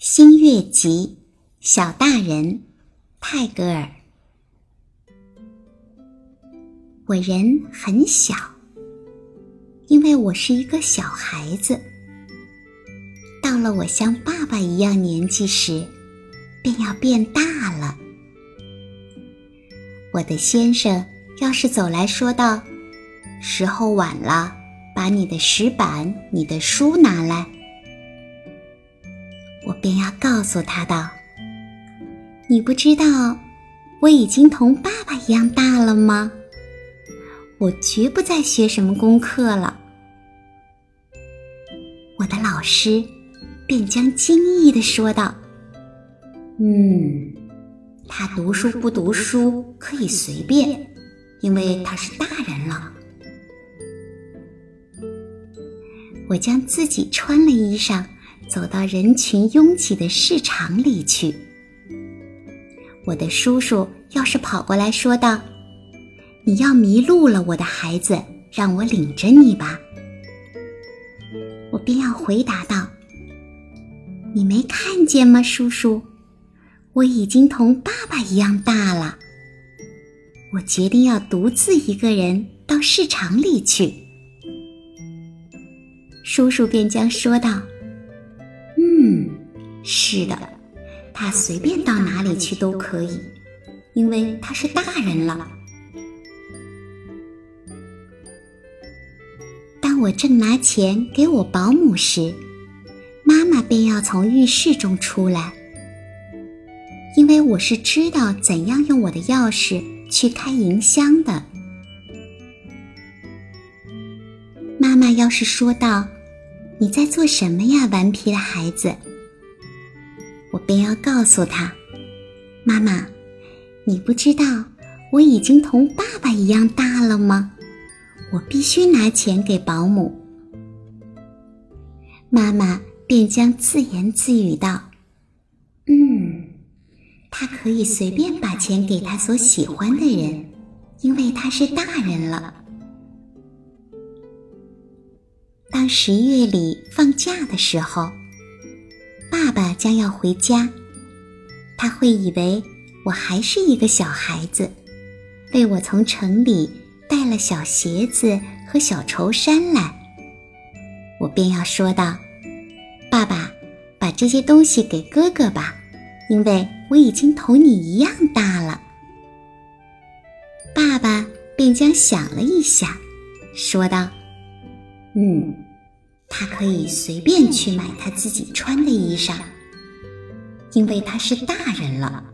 新月集，小大人，泰戈尔。我人很小，因为我是一个小孩子。到了我像爸爸一样年纪时，便要变大了。我的先生要是走来说道：“时候晚了，把你的石板、你的书拿来。”便要告诉他道：“你不知道我已经同爸爸一样大了吗？我绝不再学什么功课了。”我的老师便将惊异的说道：“嗯，他读书不读书可以随便，因为他是大人了。”我将自己穿了衣裳。走到人群拥挤的市场里去。我的叔叔要是跑过来说道：“你要迷路了，我的孩子，让我领着你吧。”我便要回答道：“你没看见吗，叔叔？我已经同爸爸一样大了。我决定要独自一个人到市场里去。”叔叔便将说道。嗯，是的，他随便到哪里去都可以，因为他是大人了。当我正拿钱给我保姆时，妈妈便要从浴室中出来，因为我是知道怎样用我的钥匙去开银箱的。妈妈要是说道。你在做什么呀，顽皮的孩子？我便要告诉他：“妈妈，你不知道我已经同爸爸一样大了吗？我必须拿钱给保姆。”妈妈便将自言自语道：“嗯，他可以随便把钱给他所喜欢的人，因为他是大人了。”当十月里放假的时候，爸爸将要回家，他会以为我还是一个小孩子，为我从城里带了小鞋子和小绸衫来。我便要说道：“爸爸，把这些东西给哥哥吧，因为我已经同你一样大了。”爸爸便将想了一下，说道。嗯，他可以随便去买他自己穿的衣裳，因为他是大人了。